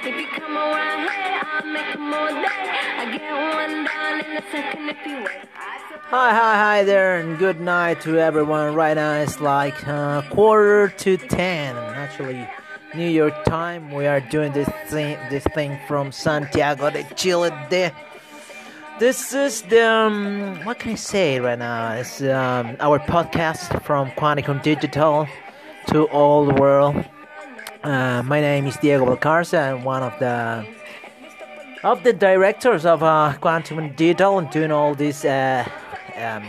If you come around here, I'll make day. I get one down in a second if you wait. Hi, hi, hi there, and good night to everyone. Right now it's like uh, quarter to ten. Actually, New York time. We are doing this thing, this thing from Santiago de Chile. There. This is the um, what can I say right now? It's um, our podcast from Quanticum Digital to all the world. Uh, my name is Diego Balcarza, and one of the of the directors of uh, Quantum Digital and doing all this uh, um,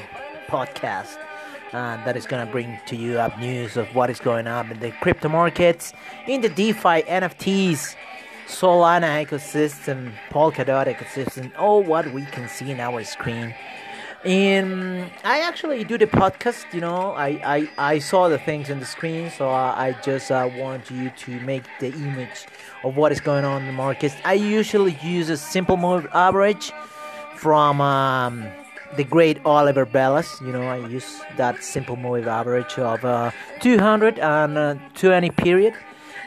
podcast uh, that is going to bring to you up news of what is going on in the crypto markets, in the DeFi, NFTs, Solana ecosystem, Polkadot ecosystem, all what we can see in our screen. And I actually do the podcast, you know, I, I, I saw the things on the screen, so I, I just uh, want you to make the image of what is going on in the markets. I usually use a simple move average from um, the great Oliver Velez. You know, I use that simple move average of uh, 220 period.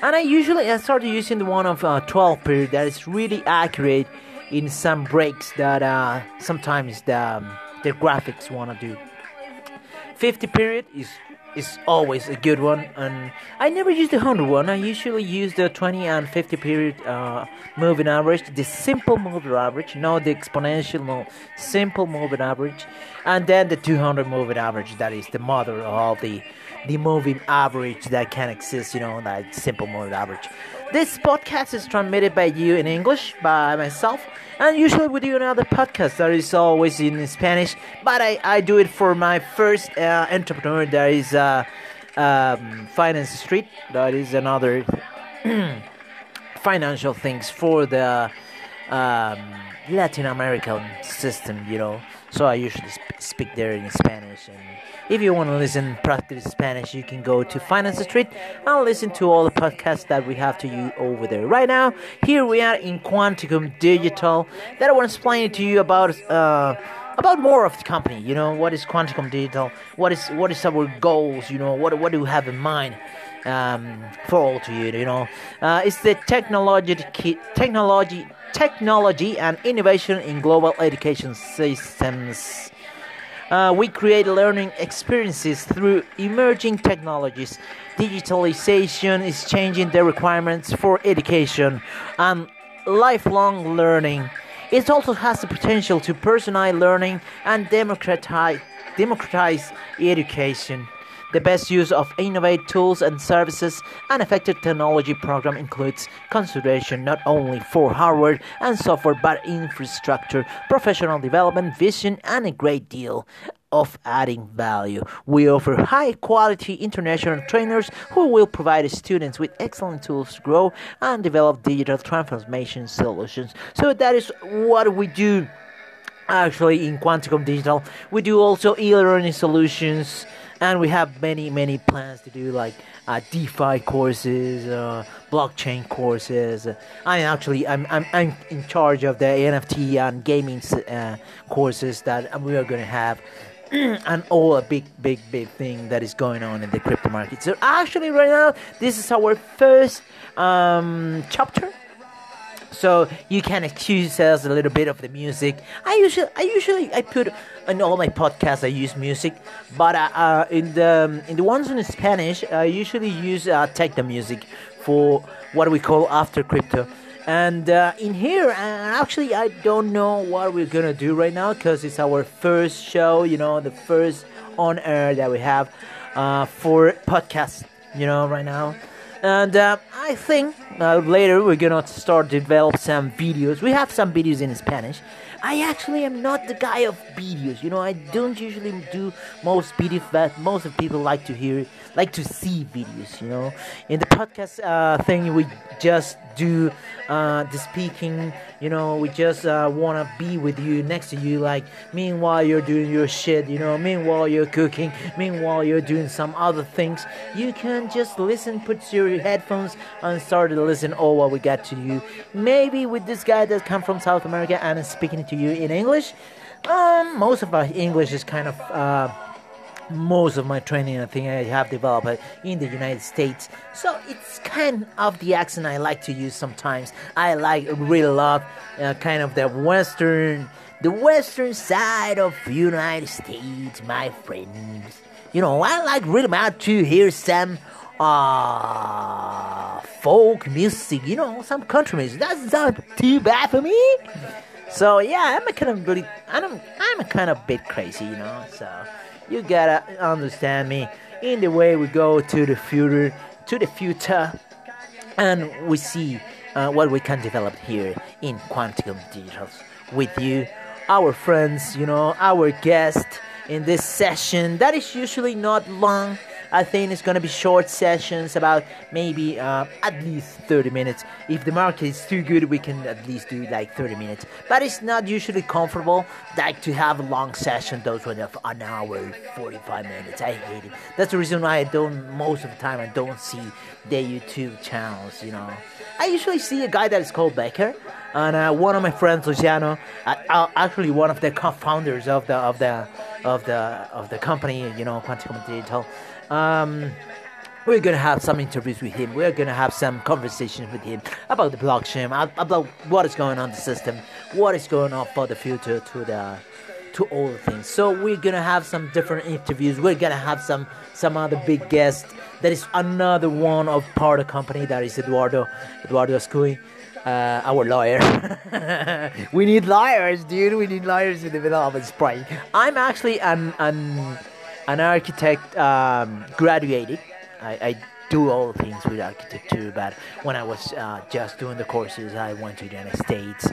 And I usually I started using the one of uh, 12 period that is really accurate in some breaks that uh, sometimes the, um, the graphics want to do. 50 period is is always a good one and I never use the 100 one I usually use the 20 and 50 period uh, moving average the simple moving average not the exponential no simple moving average and then the 200 moving average that is the mother of all the the moving average that can exist you know that simple moving average this podcast is transmitted by you in English by myself and usually we do another podcast that is always in Spanish but I, I do it for my first uh, entrepreneur that is uh, um, Finance Street. That is another financial things for the um, Latin American system you know. So I usually sp- speak there in Spanish and if you want to listen practice Spanish, you can go to Finance Street and listen to all the podcasts that we have to you over there. Right now, here we are in Quanticum Digital. That I want to explain to you about uh, about more of the company. You know, what is Quanticum Digital? What is what is our goals? You know, what what do we have in mind? Um, for all to you, you know, uh, it's the technology, technology, technology and innovation in global education systems. Uh, we create learning experiences through emerging technologies. Digitalization is changing the requirements for education and lifelong learning. It also has the potential to personalize learning and democratize, democratize education. The best use of innovative tools and services and effective technology program includes consideration not only for hardware and software but infrastructure, professional development, vision, and a great deal of adding value. We offer high quality international trainers who will provide students with excellent tools to grow and develop digital transformation solutions. So that is what we do actually in Quanticum Digital. We do also e-learning solutions and we have many many plans to do like uh, DeFi courses, uh, blockchain courses. I actually I'm, I'm I'm in charge of the NFT and gaming uh, courses that we are going to have. and all a big, big, big thing that is going on in the crypto market. So actually, right now, this is our first um, chapter so you can excuse us a little bit of the music. I usually, I usually, I put in all my podcasts. I use music, but uh, uh, in the in the ones in Spanish, I usually use uh, take the music for what we call after crypto. And uh, in here, uh, actually, I don't know what we're gonna do right now because it's our first show. You know, the first on air that we have uh, for podcast. You know, right now and uh, I think uh, later we're gonna start develop some videos. We have some videos in Spanish. I actually am not the guy of videos. You know, I don't usually do most videos, but most of people like to hear, like to see videos. You know, in the podcast uh, thing, we just do uh, the speaking. You know, we just uh, wanna be with you, next to you, like meanwhile you're doing your shit. You know, meanwhile you're cooking, meanwhile you're doing some other things. You can just listen, put your headphones and start to listen. All what we got to you. Maybe with this guy that come from South America and is speaking to you in English. Um, most of our English is kind of. Uh, most of my training I think I have developed in the United States. So it's kind of the accent I like to use sometimes. I like really love uh, kind of the western the western side of United States, my friends. You know, I like really much to hear some uh folk music, you know, some country music. That's not too bad for me. So yeah, I'm a kind of really, I'm, I'm a kind of bit crazy, you know. So you gotta understand me. In the way we go to the future, to the future, and we see uh, what we can develop here in Quantum Digitals with you, our friends, you know, our guest in this session that is usually not long I think it's gonna be short sessions, about maybe uh, at least 30 minutes. If the market is too good, we can at least do like 30 minutes. But it's not usually comfortable like to have a long session. Those ones of an hour, 45 minutes. I hate it. That's the reason why I don't most of the time I don't see the YouTube channels. You know, I usually see a guy that is called Becker and uh, one of my friends, Luciano, uh, uh, actually one of the co-founders of the of the of the of the company, you know, Quantum Digital. Um, we're gonna have some interviews with him. We're gonna have some conversations with him about the blockchain, about what is going on the system, what is going on for the future to the to all things. So we're gonna have some different interviews. We're gonna have some some other big guests. That is another one of part of company. That is Eduardo Eduardo Ascui, uh, our lawyer. we need lawyers, dude. We need lawyers in the middle of a spring. I'm actually an an an architect um, graduated. I, I, do all things with architecture, but when I was uh, just doing the courses, I went to the United States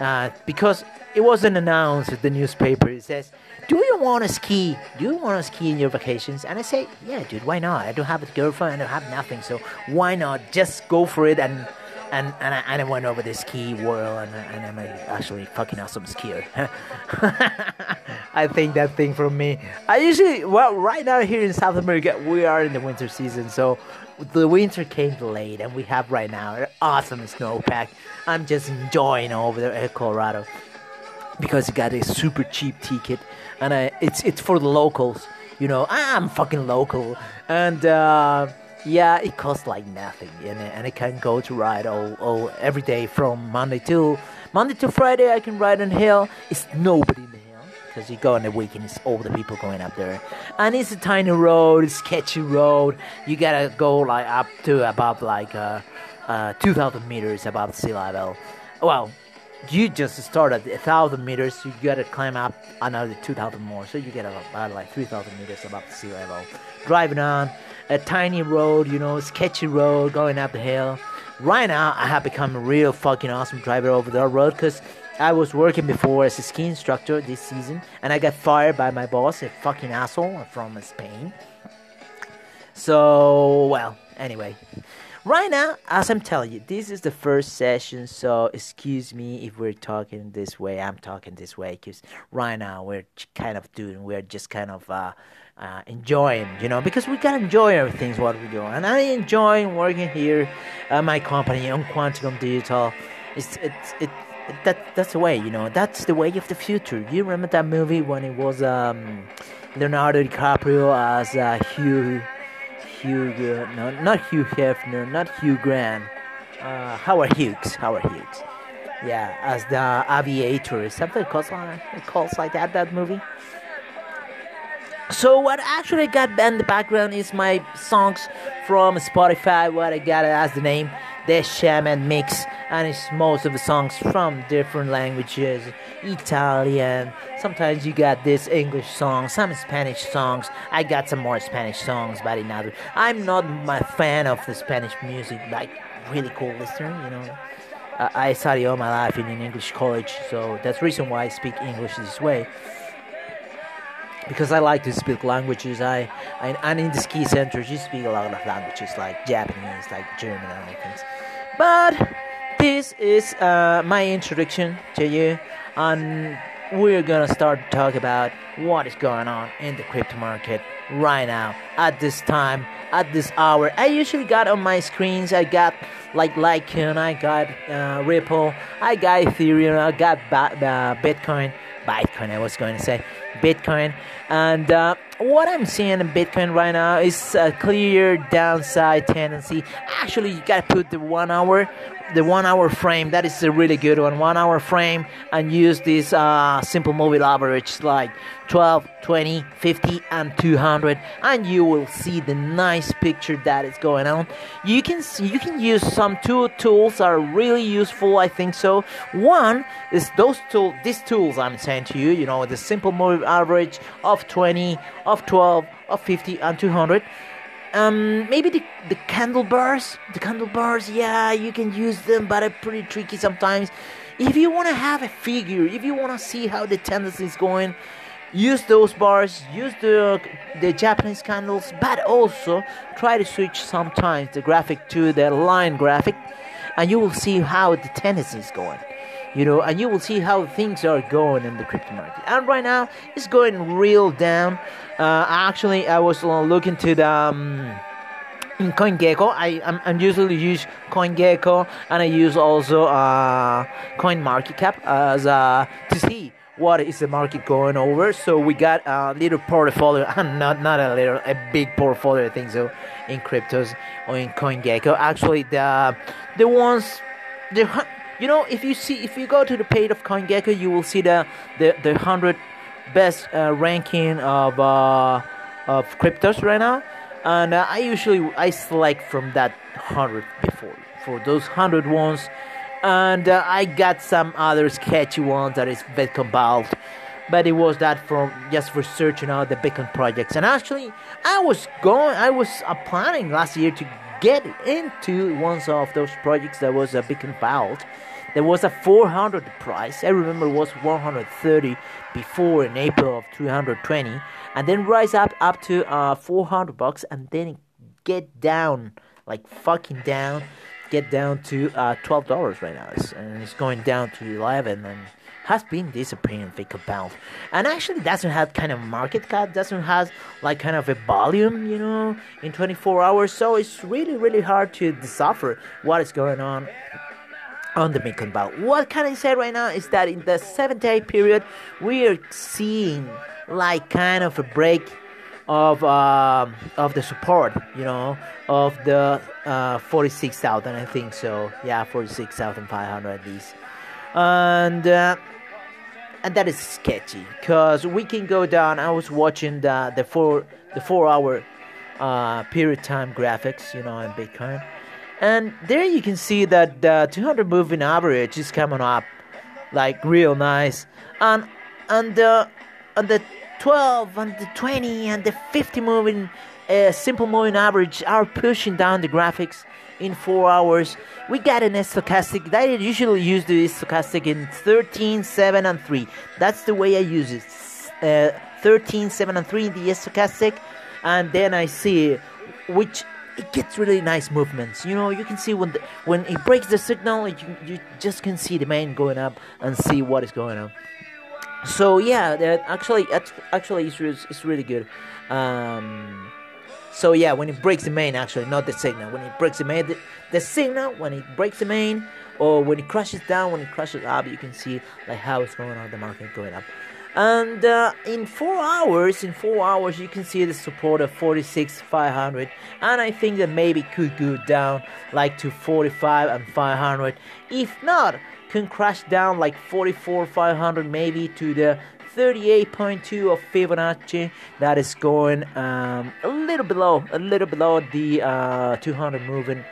uh, because it wasn't announced in the newspaper. It says, "Do you want to ski? Do you want to ski in your vacations?" And I say, "Yeah, dude, why not? I don't have a girlfriend. I don't have nothing, so why not just go for it and." And and I, and I went over the ski world, and, and I'm actually fucking awesome skier. I think that thing from me. I usually well right now here in South America we are in the winter season, so the winter came late, and we have right now an awesome snowpack. I'm just enjoying over there in Colorado because you got a super cheap ticket, and I, it's it's for the locals. You know, I'm fucking local, and. Uh, yeah, it costs like nothing, and, and I can go to ride all, all every day from Monday to Monday to Friday. I can ride on hill. It's nobody in the hill because you go on the weekend. It's all the people going up there, and it's a tiny road, it's sketchy road. You gotta go like up to about like uh, uh, 2,000 meters above sea level. Well, you just start at a thousand meters, you gotta climb up another 2,000 more, so you get about like 3,000 meters above sea level. Driving on a tiny road, you know, sketchy road going up the hill. Right now, I have become a real fucking awesome driver over that road because I was working before as a ski instructor this season and I got fired by my boss, a fucking asshole from Spain. So, well, anyway. Right now, as I'm telling you, this is the first session, so excuse me if we're talking this way. I'm talking this way because right now we're kind of doing, we're just kind of uh, uh, enjoying, you know, because we gotta enjoy everything what we do. And I enjoy working here at my company on Quantum Digital. It's it's it, it that that's the way, you know. That's the way of the future. You remember that movie when it was um, Leonardo DiCaprio as uh, Hugh Hugh no not Hugh Hefner, not Hugh Grant, uh, Howard Hughes, Howard Hughes. Yeah, as the aviator, something calls like, calls like that that movie. So what actually got in the background is my songs from Spotify. What I got as the name, the Shaman Mix, and it's most of the songs from different languages, Italian. Sometimes you got this English song, some Spanish songs. I got some more Spanish songs, but in other. I'm not my fan of the Spanish music, like really cool listener, you know. I studied all my life in an English college, so that's the reason why I speak English this way because I like to speak languages. I, I and in the ski centers you speak a lot of languages like Japanese, like German, and things. But this is uh, my introduction to you, and we're gonna start to talk about what is going on in the crypto market right now at this time at this hour i usually got on my screens i got like Litecoin, i got uh, ripple i got ethereum i got ba- uh, bitcoin bitcoin i was going to say bitcoin and uh, what I'm seeing in Bitcoin right now is a clear downside tendency. Actually, you gotta put the one hour, the one hour frame. That is a really good one. One hour frame, and use this uh, simple moving average like 12, 20, 50, and 200, and you will see the nice picture that is going on. You can see, you can use some two tools are really useful. I think so. One is those tool, these tools I'm saying to you. You know, the simple moving average of 20 of 12, of 50, and 200. Um, maybe the, the candle bars, the candle bars, yeah, you can use them, but they're pretty tricky sometimes. If you want to have a figure, if you want to see how the tendency is going, use those bars, use the the Japanese candles, but also try to switch sometimes the graphic to the line graphic, and you will see how the tendency is going you know, and you will see how things are going in the crypto market. And right now, it's going real down. Uh, actually, I was looking to the. Um, in CoinGecko, I I'm, I'm usually use CoinGecko and I use also uh, CoinMarketCap as uh, to see what is the market going over. So we got a little portfolio, not not a little, a big portfolio. I think so in cryptos or in CoinGecko. Actually, the the ones the you know if you see if you go to the page of CoinGecko, you will see the the the hundred best uh, ranking of uh, of cryptos right now, and uh, I usually I select from that hundred before for those hundred ones, and uh, I got some other sketchy ones that is Bitcoin Vault. But it was that from just for searching out the Bitcoin projects, and actually, I was going, I was uh, planning last year to get into one of those projects that was a Bitcoin Vault, there was a 400 price. I remember it was 130 before in April of 320, and then rise up up to uh, 400 bucks, and then get down like fucking down, get down to uh, 12 dollars right now, it's, and it's going down to 11 and has been disappearing fake about and actually doesn't have kind of market cap doesn't have like kind of a volume you know in 24 hours so it's really really hard to decipher what is going on on the Bitcoin Vault. What can I say right now is that in the seven day period, we are seeing like kind of a break of uh, of the support, you know, of the uh, 46,000, I think so. Yeah, 46,500 at least. And uh, and that is sketchy because we can go down. I was watching the the four the four hour uh, period time graphics, you know, in Bitcoin and there you can see that the 200 moving average is coming up like real nice. And and the and the 12 and the 20 and the 50 moving uh, simple moving average are pushing down the graphics in four hours. We got an stochastic. I usually use the stochastic in 13, 7, and 3. That's the way I use it. Uh, 13, 7, and 3 in the stochastic, and then I see which it gets really nice movements. You know, you can see when the, when it breaks the signal, you, you just can see the main going up and see what is going on. So yeah, that actually actually it's, it's really good. Um, so yeah, when it breaks the main, actually not the signal. When it breaks the main, the, the signal when it breaks the main, or when it crashes down, when it crashes up, you can see like how it's going on the market going up. And uh, in four hours in four hours you can see the support of 46 500 and i think that maybe could go down like to 45 and 500 if not can crash down like 44 500 maybe to the 38.2 of Fibonacci that is going um, a little below a little below the uh, 200 moving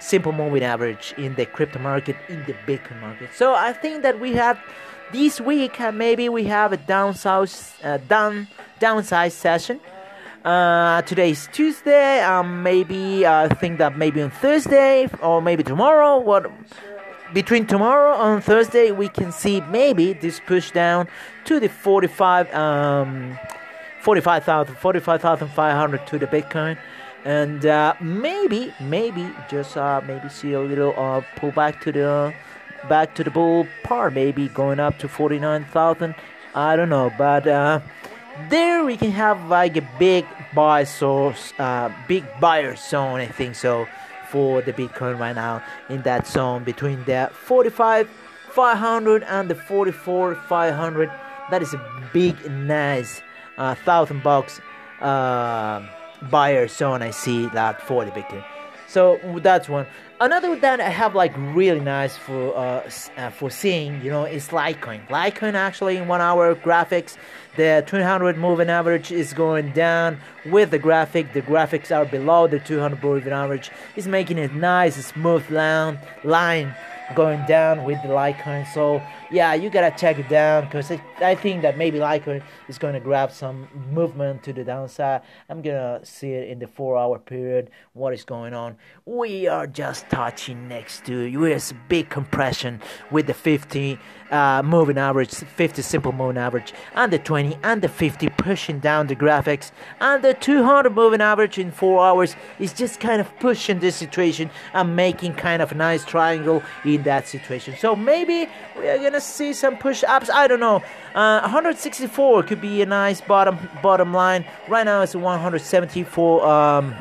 simple moving average in the crypto market in the Bitcoin market so I think that we have this week uh, maybe we have a downside uh, down downside session. Uh, today is Tuesday. Um, maybe I think that maybe on Thursday or maybe tomorrow. What between tomorrow and Thursday we can see maybe this push down to the 45 um 45,000 45,500 to the Bitcoin and uh, maybe maybe just uh, maybe see a little uh, pullback to the back to the bull par, maybe going up to 49,000. I don't know, but uh, there we can have like a big buy source, uh, big buyer zone, I think so, for the Bitcoin right now in that zone between the 45 500 and the 44 500. That is a big, nice uh, thousand bucks uh, buyer zone. I see that for the Bitcoin. So that's one. Another that I have like really nice for uh, uh, for seeing, you know, is Litecoin. Litecoin actually in one hour graphics, the 200 moving average is going down with the graphic. The graphics are below the 200 moving average. It's making a nice smooth line line going down with the Litecoin. So yeah, you gotta check it down because I think that maybe Litecoin is going to grab some movement to the downside. I'm gonna see it in the four-hour period. What is going on? We are just touching next to US big compression with the 50 uh, moving average, 50 simple moving average, and the 20 and the 50 pushing down the graphics, and the 200 moving average in four hours is just kind of pushing this situation and making kind of a nice triangle in that situation. So maybe we are gonna see some push ups. I don't know. Uh, 164 could be a nice bottom bottom line. Right now it's 174. Um,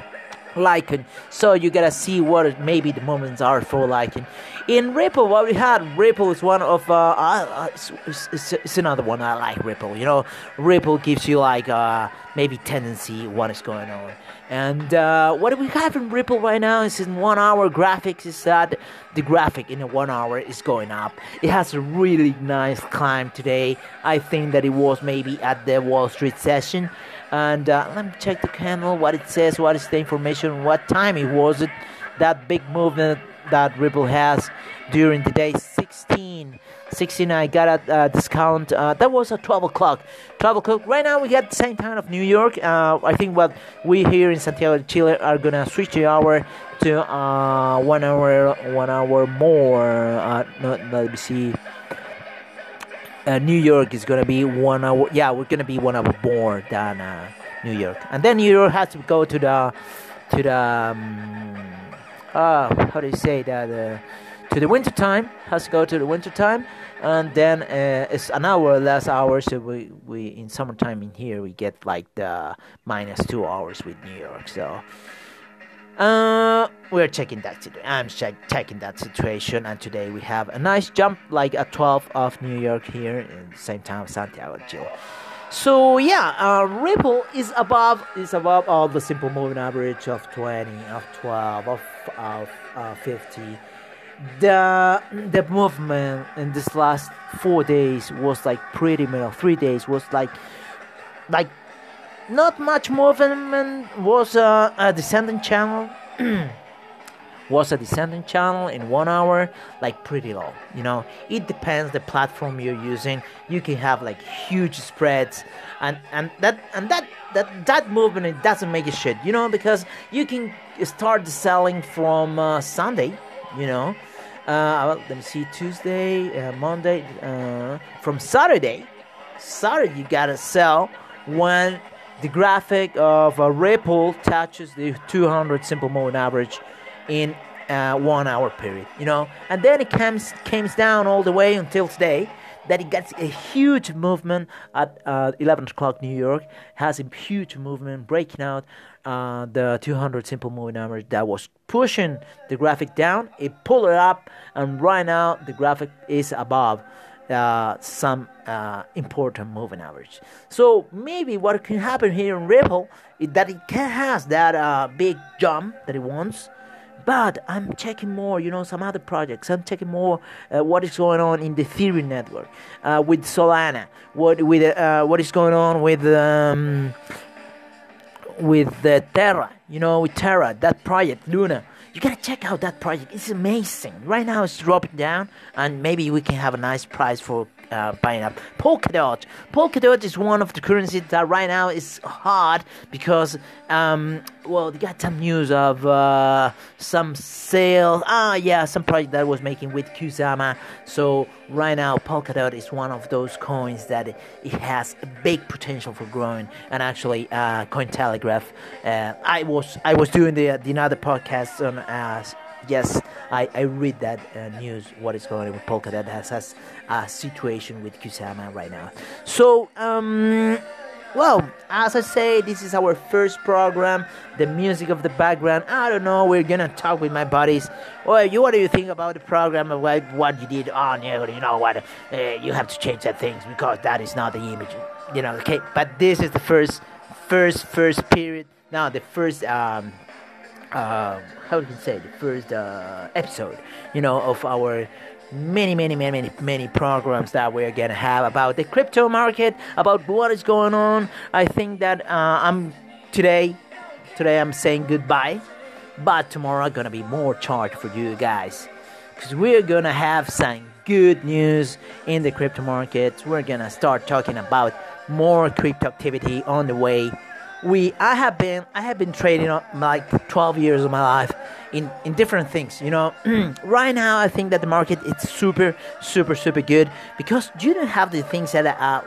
Litecoin. So you gotta see what maybe the moments are for Litecoin. In Ripple, what we had, Ripple is one of uh, uh it's, it's, it's, another one I like. Ripple, you know, Ripple gives you like uh maybe tendency what is going on. And uh, what we have in Ripple right now is in one hour graphics is that the graphic in one hour is going up. It has a really nice climb today. I think that it was maybe at the Wall Street session. And uh, let me check the candle, what it says, what is the information, what time it was it, that big movement that Ripple has during the day. 16 16 I got a uh, discount uh, that was at 12 o'clock. 12 o'clock right now we got the same time of New York. Uh, I think what we here in Santiago de Chile are gonna switch the hour to uh, one hour one hour more. Uh, let me see. New York is gonna be one hour yeah we're gonna be one hour more than New York. And then New York has to go to the to the um, uh, how do you say that uh, to the winter time has to go to the winter time and then uh, it's an hour less hours so we, we in summertime in here we get like the minus two hours with new york so uh, we're checking that. I'm check, checking that situation, and today we have a nice jump, like a 12 of New York here, in the same time Santiago Chile. So yeah, uh, Ripple is above is above all the simple moving average of 20, of 12, of, of uh, 50. The the movement in this last four days was like pretty middle. Three days was like like not much movement. Was uh, a descending channel. was a descending channel in one hour like pretty low you know? It depends the platform you're using. You can have like huge spreads and and that and that that that movement it doesn't make a shit you know? Because you can start selling from uh, sunday you know? Uh, let me see tuesday uh, monday uh, from saturday saturday you gotta sell when the graphic of a ripple touches the 200 simple moving average in one hour period, you know, and then it comes comes down all the way until today. That it gets a huge movement at uh, 11 o'clock New York, has a huge movement breaking out uh, the 200 simple moving average that was pushing the graphic down. It pulled it up, and right now the graphic is above uh, some uh, important moving average. So maybe what can happen here in Ripple is that it can has that uh, big jump that it wants but I'm checking more, you know, some other projects. I'm checking more uh, what is going on in the Ethereum network uh, with Solana. What with uh, what is going on with um, with the Terra? You know, with Terra, that project Luna. You gotta check out that project. It's amazing. Right now it's dropping down, and maybe we can have a nice price for uh, buying up Polkadot. Polkadot is one of the currencies that right now is hard because, um, well, they got some news of uh, some sale. Ah, yeah, some project that was making with Kusama. So right now, Polkadot is one of those coins that it has a big potential for growing. And actually, uh, Cointelegraph, uh, I was I was doing the the another podcast on. Uh, yes, I, I read that uh, news. What is going on with Polkadot has has a situation with Kusama right now. So um, well, as I say, this is our first program. The music of the background. I don't know. We're gonna talk with my buddies. Well, you what do you think about the program? What what you did? Oh, you know what? Uh, you have to change that things because that is not the image. You know. Okay, but this is the first first first period. Now the first um, uh, how you say the first uh, episode, you know, of our many many many many many programs that we're gonna have about the crypto market, about what is going on. I think that uh, I'm today today I'm saying goodbye, but tomorrow gonna be more charged for you guys because we're gonna have some good news in the crypto market. We're gonna start talking about more crypto activity on the way. We I have been I have been trading on like 12 years of my life in in different things. You know, right now I think that the market it's super super super good because you don't have the things that uh,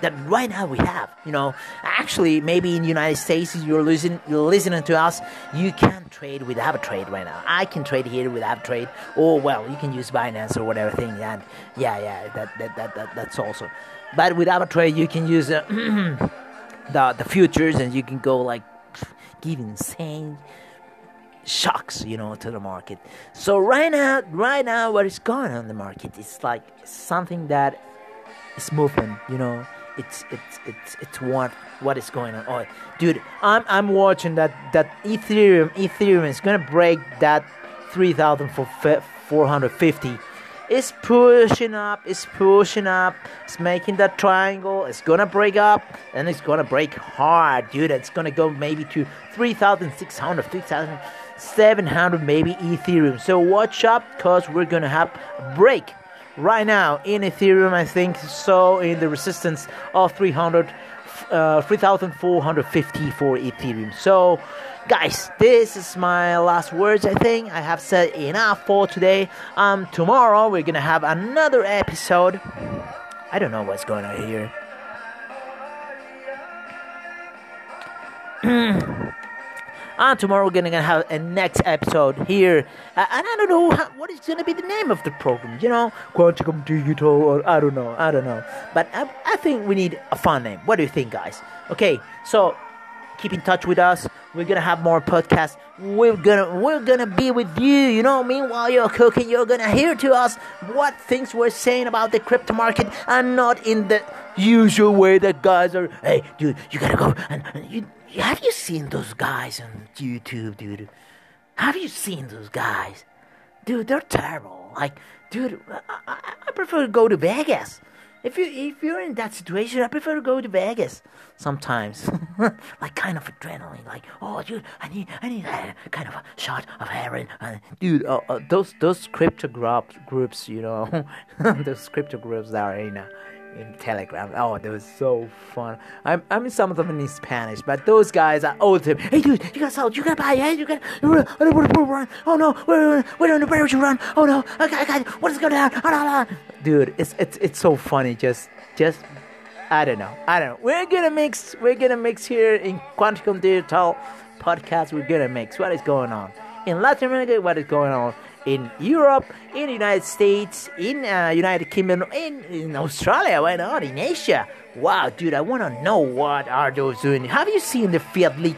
that right now we have. You know, actually, maybe in United States, you're listening, you're listening to us. You can't trade without a trade right now. I can trade here without a trade. Or well, you can use Binance or whatever thing. And yeah, yeah, that that that, that that's also. But without a trade, you can use uh, the the futures, and you can go like give insane shocks, you know, to the market. So right now, right now, what is going on in the market? It's like something that is moving, you know it's it's it's it's what what is going on. Oh, dude, I'm I'm watching that that Ethereum Ethereum is gonna break that three thousand four hundred fifty. It's pushing up, it's pushing up, it's making that triangle, it's gonna break up, and it's gonna break hard, dude. It's gonna go maybe to 3,600, 3,700 maybe Ethereum. So watch out, cause we're gonna have a break right now in Ethereum, I think so in the resistance of 300, uh, 3,450 for Ethereum. So, guys, this is my last words. I think I have said enough for today. Um, tomorrow we're gonna have another episode. I don't know what's going on here. And tomorrow we're gonna have a next episode here, and I don't know what is gonna be the name of the program. You know, Quantum Digital, or I don't know, I don't know. But I, I think we need a fun name. What do you think, guys? Okay, so keep in touch with us. We're gonna have more podcasts. We're gonna we're gonna be with you. You know, meanwhile you're cooking, you're gonna hear to us what things we're saying about the crypto market, and not in the usual way that guys are. Hey, dude, you gotta go and, and you have you seen those guys on YouTube, dude? Have you seen those guys? Dude, they're terrible. Like, dude, I, I prefer to go to Vegas. If you if you're in that situation, I prefer to go to Vegas sometimes. like kind of adrenaline, like oh dude, I need I need a kind of a shot of heroin. Uh, dude, uh, uh, those those crypto groups, you know, those crypto groups that are in. Uh, in Telegram. Oh, that was so fun. I'm I'm some of them in Spanish, but those guys are old. To hey, dude, you gotta sell. You gotta buy. Hey, you run. Oh no, where on the where would you run? Oh no, got, I got what is going on? Oh, no, no. Dude, it's it's it's so funny. Just just I don't know. I don't know. We're gonna mix. We're gonna mix here in Quantum Digital podcast. We're gonna mix. What is going on in Latin America? What is going on? In Europe, in the United States, in uh, United Kingdom, in, in Australia, why not? In Asia. Wow, dude, I want to know what are those doing. Have you seen the Fiat League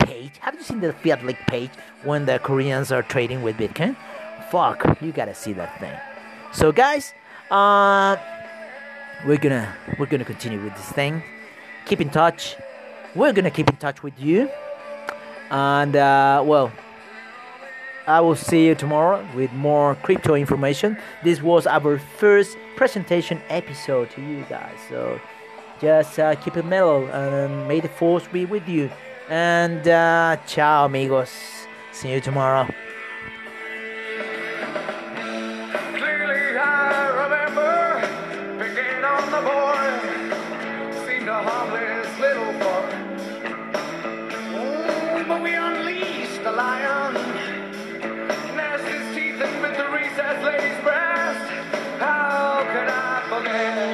page? Have you seen the Fiat League page when the Koreans are trading with Bitcoin? Fuck, you gotta see that thing. So, guys, uh, we're gonna we're gonna continue with this thing. Keep in touch. We're gonna keep in touch with you. And uh, well, I will see you tomorrow with more crypto information. This was our first presentation episode to you guys. So just uh, keep it mellow and may the force be with you. And uh, ciao, amigos. See you tomorrow. Amen.